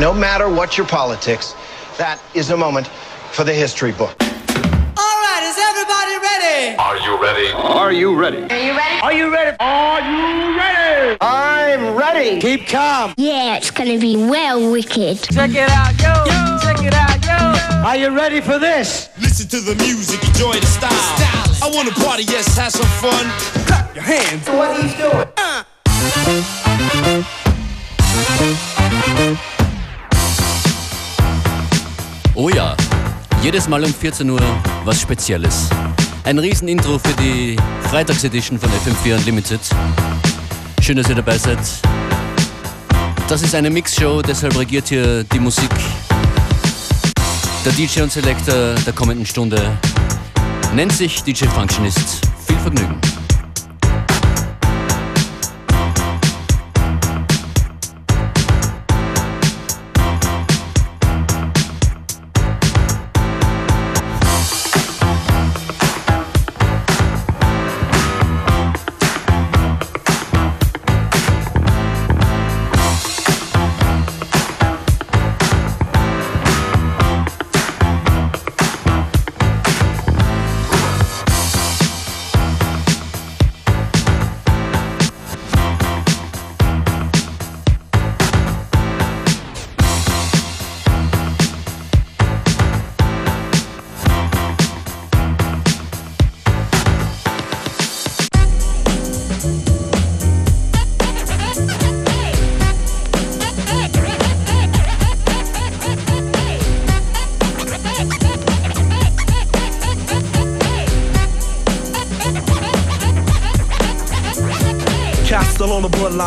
no matter what your politics, that is a moment for the history book. All right, is everybody ready? Are you ready? Are you ready? Are you ready? Are you ready? Are you ready? I'm ready. Keep calm. Yeah, it's gonna be well wicked. Check it out, yo. Check it out, yo. Are you ready for this? Listen to the music, enjoy the style. I wanna party, yes, have some fun. Clap your hands. So what he's doing. Uh. Oh ja, jedes Mal um 14 Uhr was Spezielles. Ein Riesenintro für die Freitagsedition von FM4 Unlimited. Schön, dass ihr dabei seid. Das ist eine Mixshow, deshalb regiert hier die Musik. Der DJ und Selector der kommenden Stunde nennt sich DJ Functionist. Viel Vergnügen.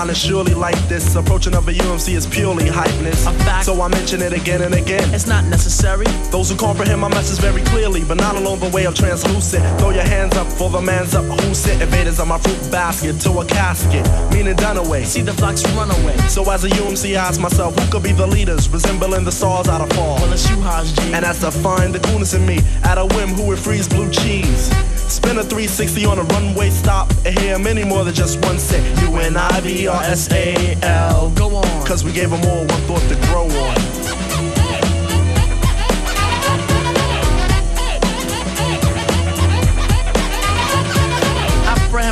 On is surely like this. Approaching of a UMC is purely hypeness. A fact. So I mention it again and again. It's not necessary. Those who comprehend my message very clearly, but not along the way of translucent. Throw your hands up for the man's up. Who sent invaders on my fruit basket to a casket? Meaning done away. See the flocks run away. So as a UMC, I ask myself, who could be the leaders, resembling the stars out of fall? Well, it's you, Haas G. And as to find the coolness in me, at a whim, who would freeze blue cheese? Spin a 360 on a runway stop, and hear many more than just one set. U N I B R S A L. Go on. Cause we gave them all one thought to grow on.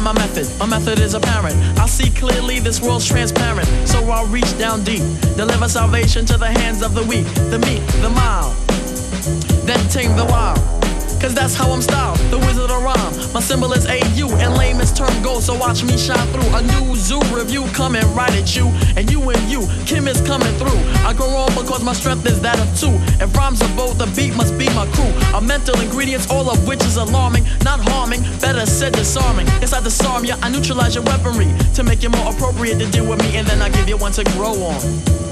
my method. My method is apparent. I see clearly this world's transparent. So I'll reach down deep, deliver salvation to the hands of the weak, the meek, the mild. Then tame the wild. Cause that's how I'm styled, the wizard of rhyme. My symbol is AU, and layman's term goes, so watch me shine through. A new zoo review coming right at you, and you and you, Kim is coming through. I grow on because my strength is that of two. and rhymes are both, the beat must be my crew. A mental ingredients, all of which is alarming, not harming, better said disarming. Yes, I disarm you, I neutralize your weaponry to make it more appropriate to deal with me, and then I give you one to grow on.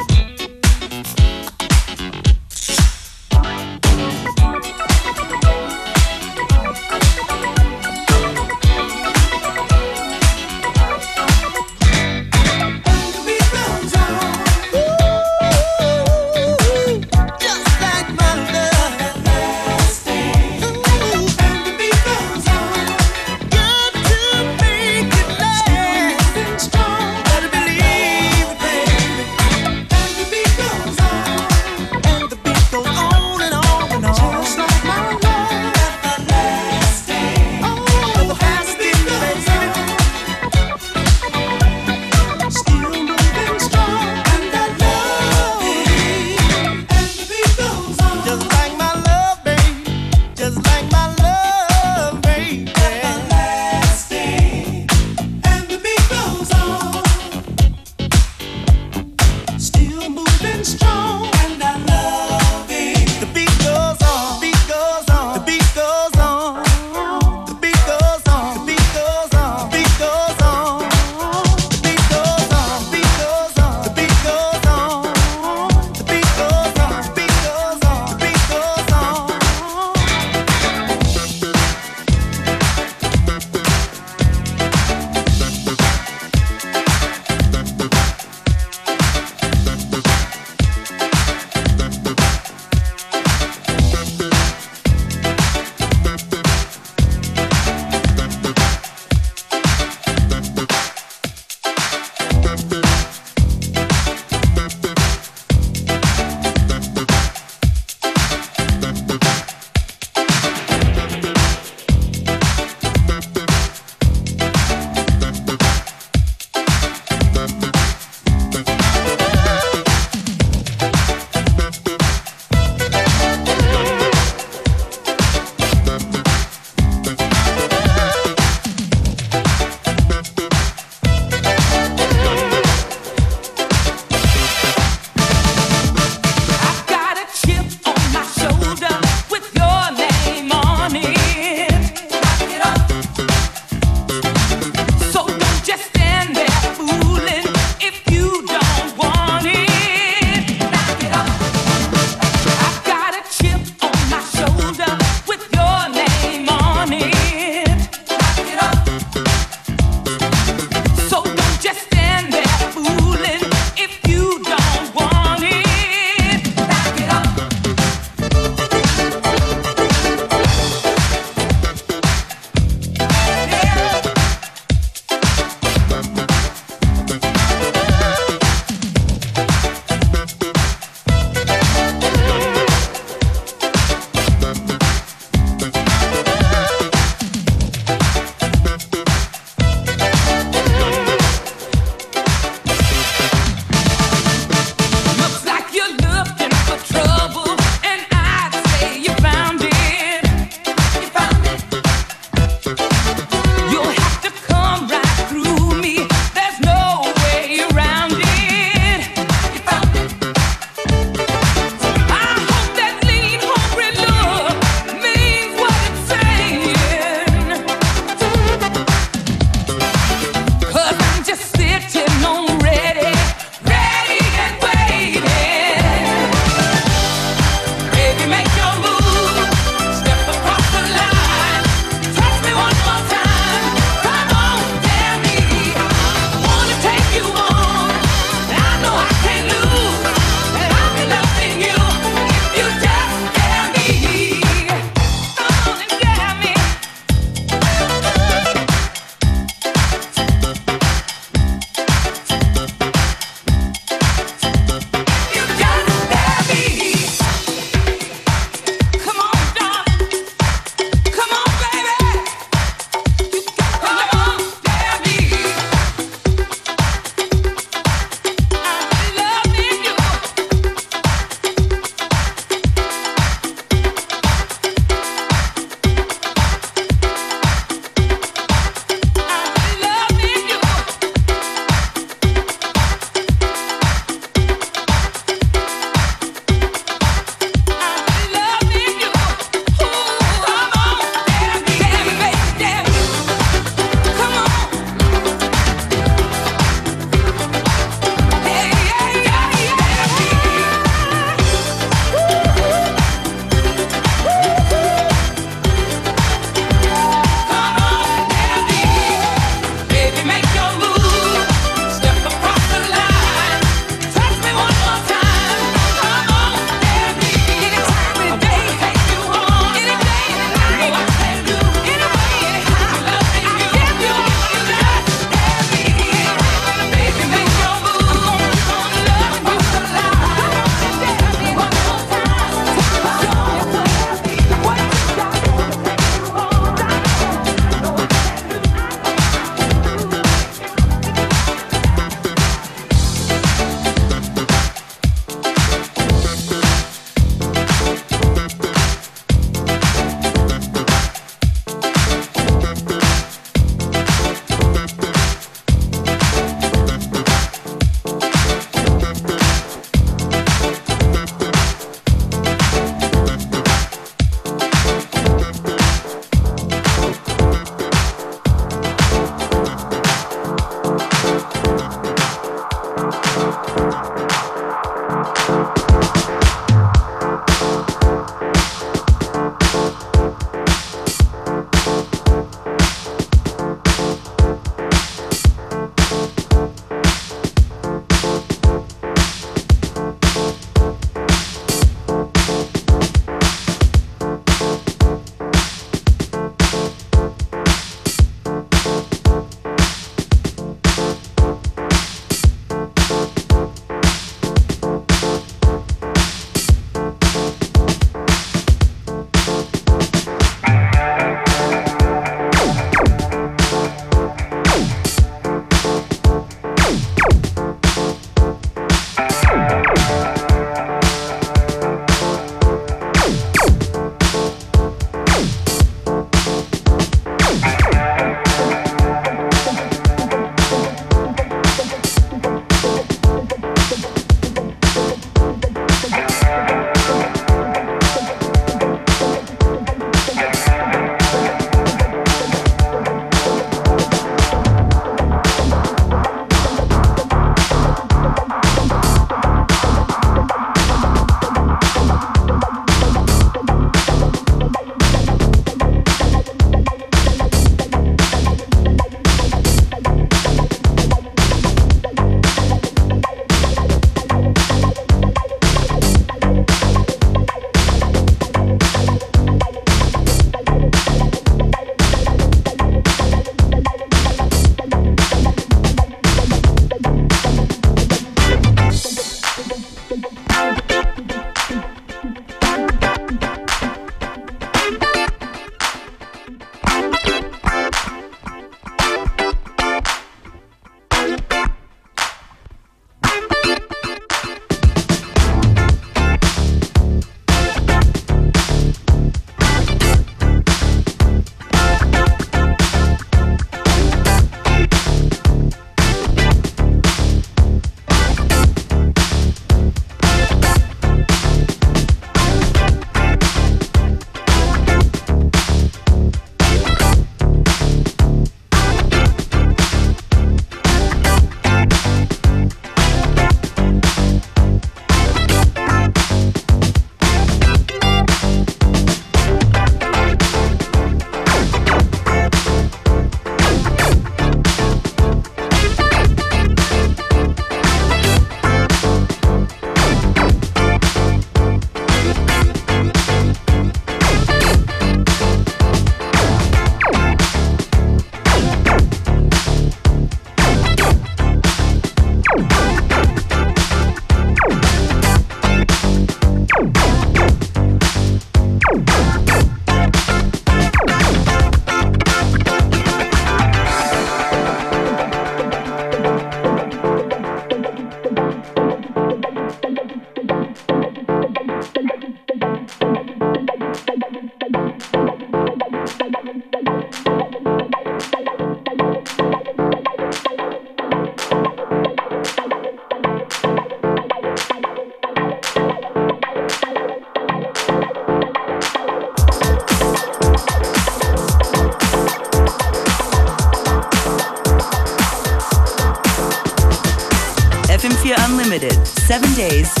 Seven days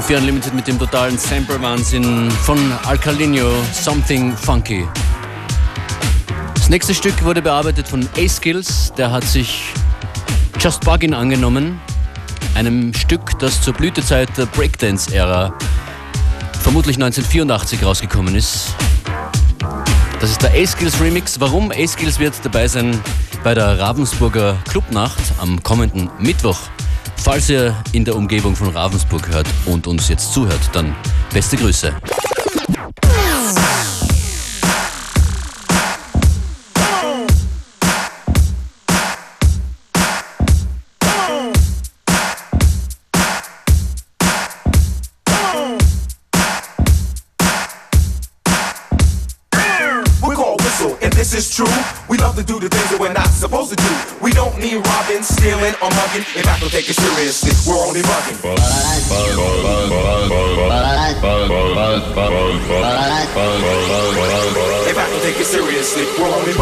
FM4 Unlimited mit dem totalen Sample-Wahnsinn von Alcalino, Something Funky. Das nächste Stück wurde bearbeitet von A-Skills, der hat sich Just Buggin angenommen, einem Stück, das zur Blütezeit der Breakdance-Ära vermutlich 1984 rausgekommen ist. Das ist der A-Skills Remix. Warum? A-Skills wird dabei sein bei der Ravensburger Clubnacht am kommenden Mittwoch. Falls ihr in der Umgebung von Ravensburg hört und uns jetzt zuhört, dann beste Grüße. Stealing or mugging. If I don't take it seriously, we're only bugging. If I don't take it seriously, we're only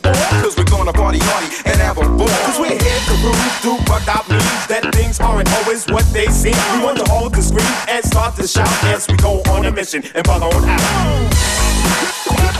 bugging. we're gonna party hardy and have a foot Cause we here to prove to but I believe that things aren't always what they seem We want to hold the screen and start to shout as we go on a mission and follow on out.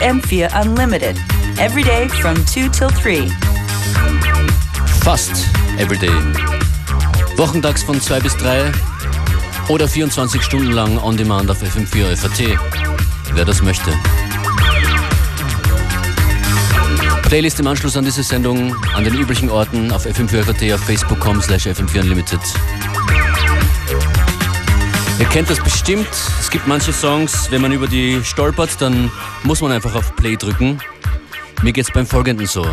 FM4 Unlimited Every day from 2 till 3. Fast everyday. Wochentags von 2 bis 3 oder 24 Stunden lang on demand auf FM4 FAT, wer das möchte. Playlist im Anschluss an diese Sendung an den üblichen Orten auf FM4 FAT auf facebook.com slash FM4 Unlimited. Ihr kennt das bestimmt. Es gibt manche Songs, wenn man über die stolpert, dann muss man einfach auf Play drücken. Mir geht's beim folgenden so.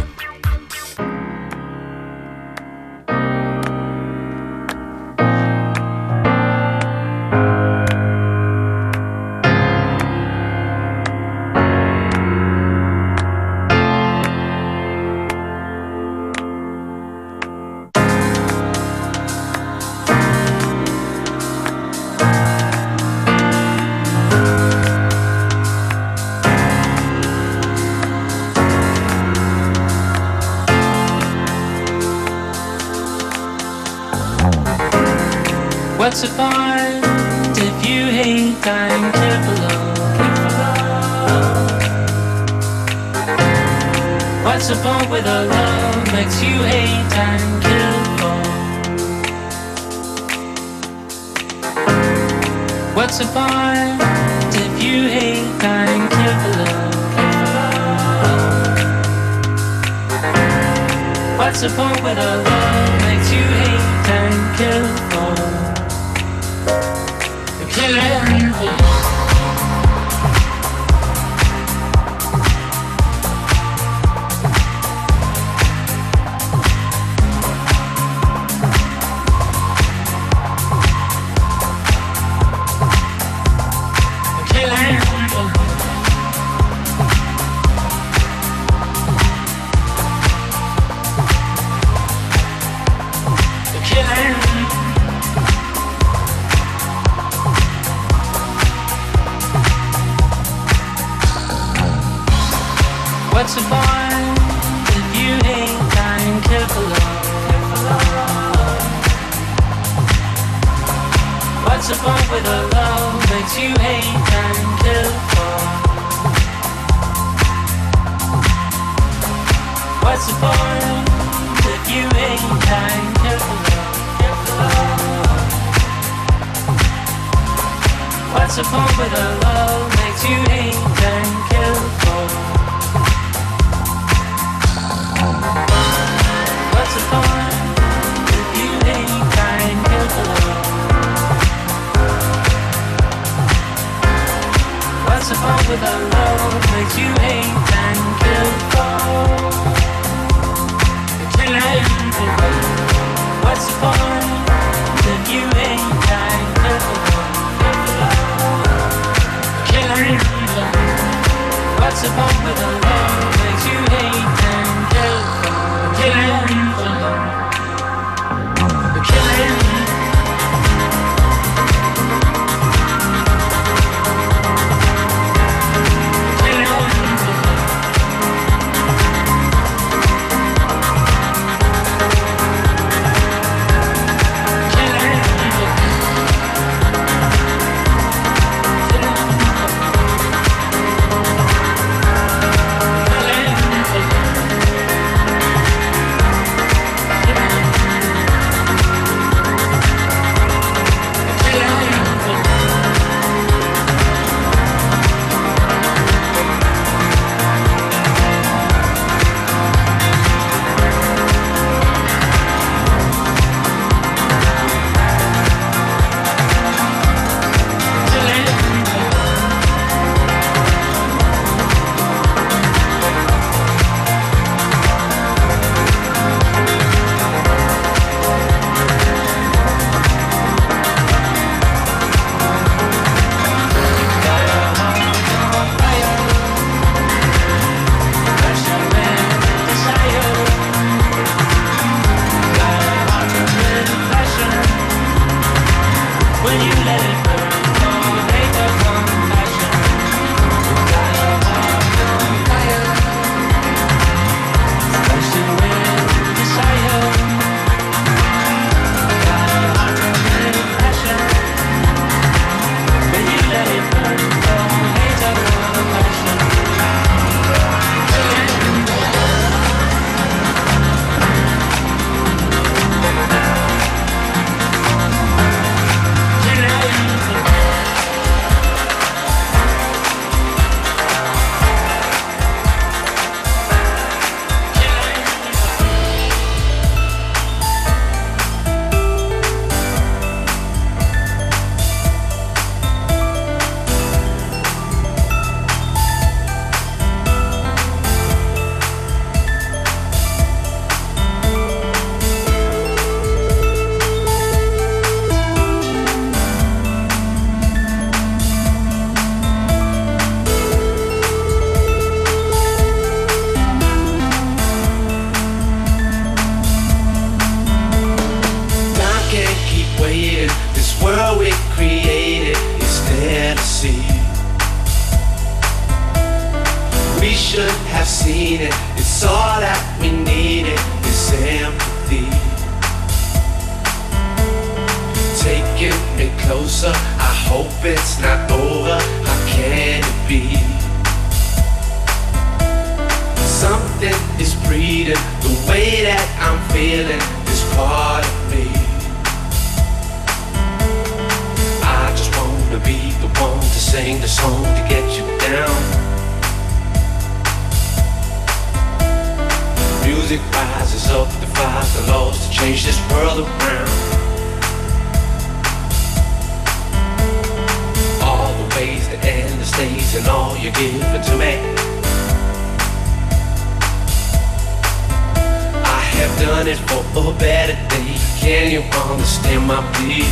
It for a better day. Can you understand my plea?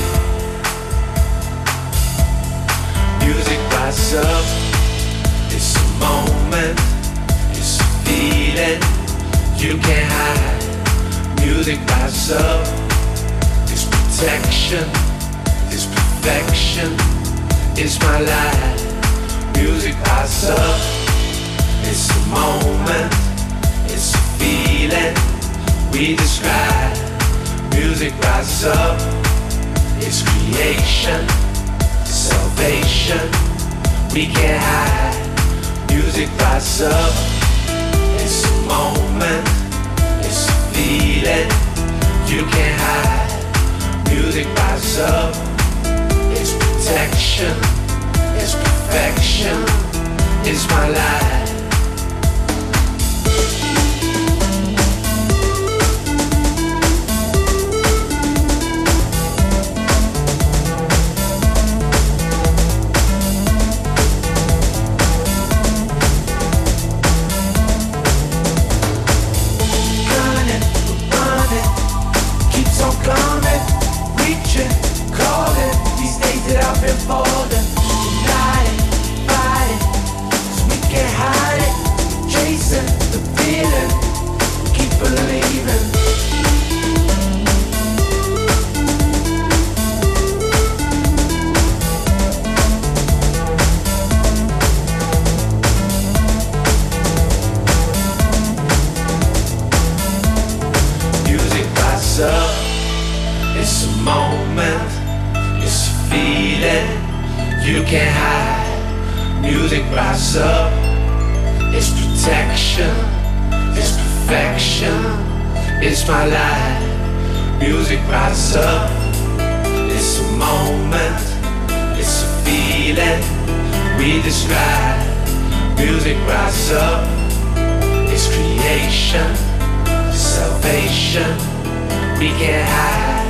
Music rises up. It's a moment. It's a feeling you can't hide. Music rises up. It's protection. It's perfection. It's my life. Music rises up. It's a moment. It's a feeling we describe. Music rises up. It's creation. Salvation. We can't hide. Music rises up. It's a moment. It's a feeling you can't hide. Music rises up. It's protection. It's perfection. It's my life. You can't hide. Music rises up. It's protection. It's perfection. It's my life. Music rises up. It's a moment. It's a feeling we describe. Music rises up. It's creation salvation we can't hide.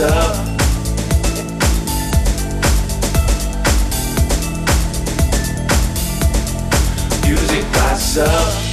Up. Music rises up.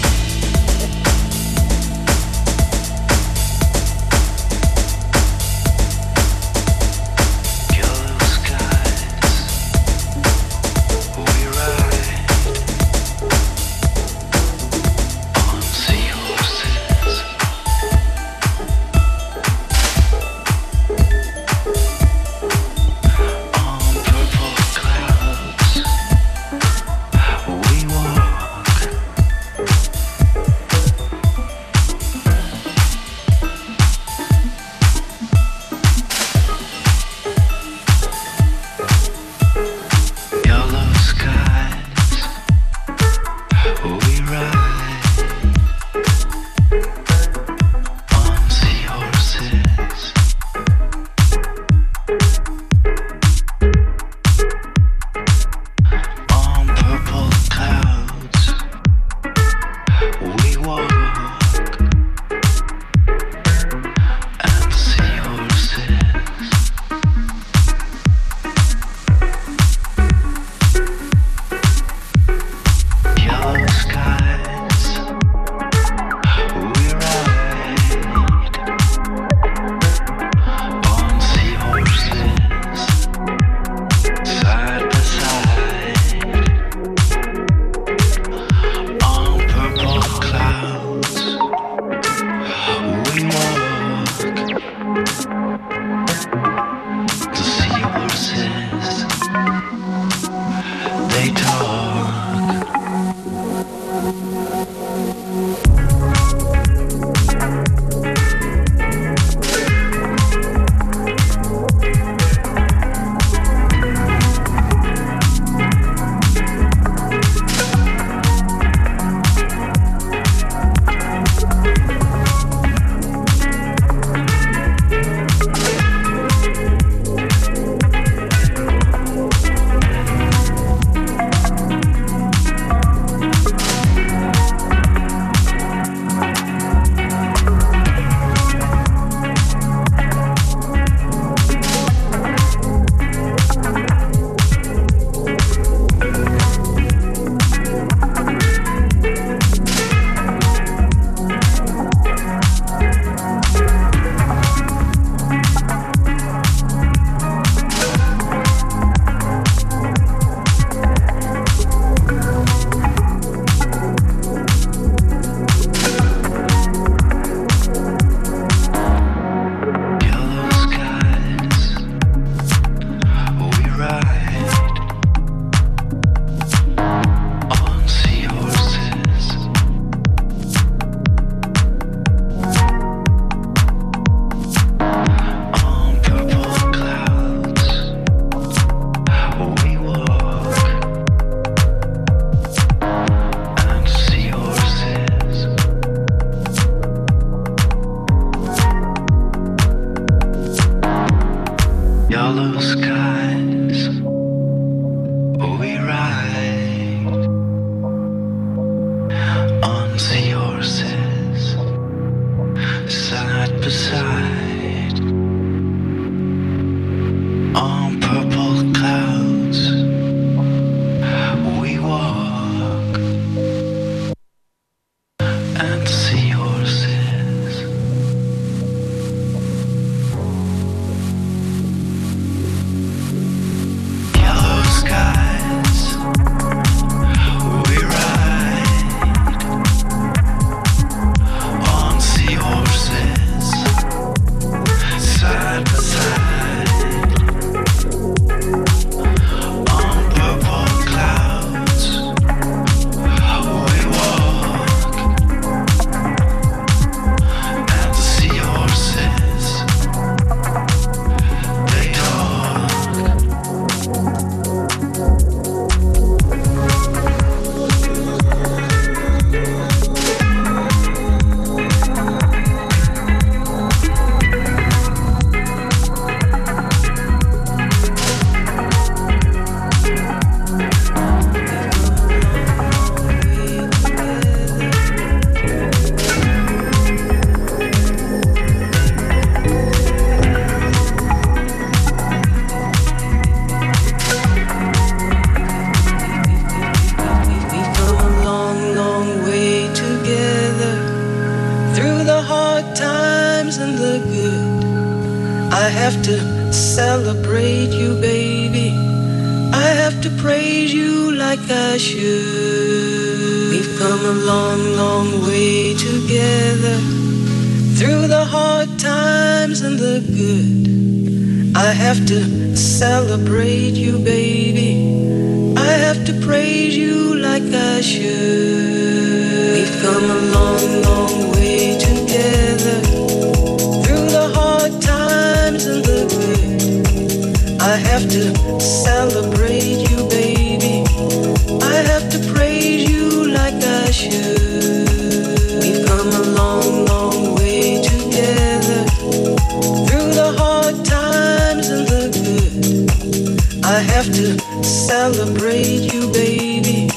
celebrate you, baby.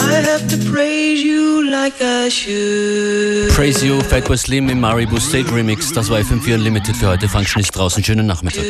I have to praise you like I should. Praise you, Fatboy Slim im Maribu State Remix. Das war FM4 Unlimited für heute. Function ist draußen. Schönen Nachmittag.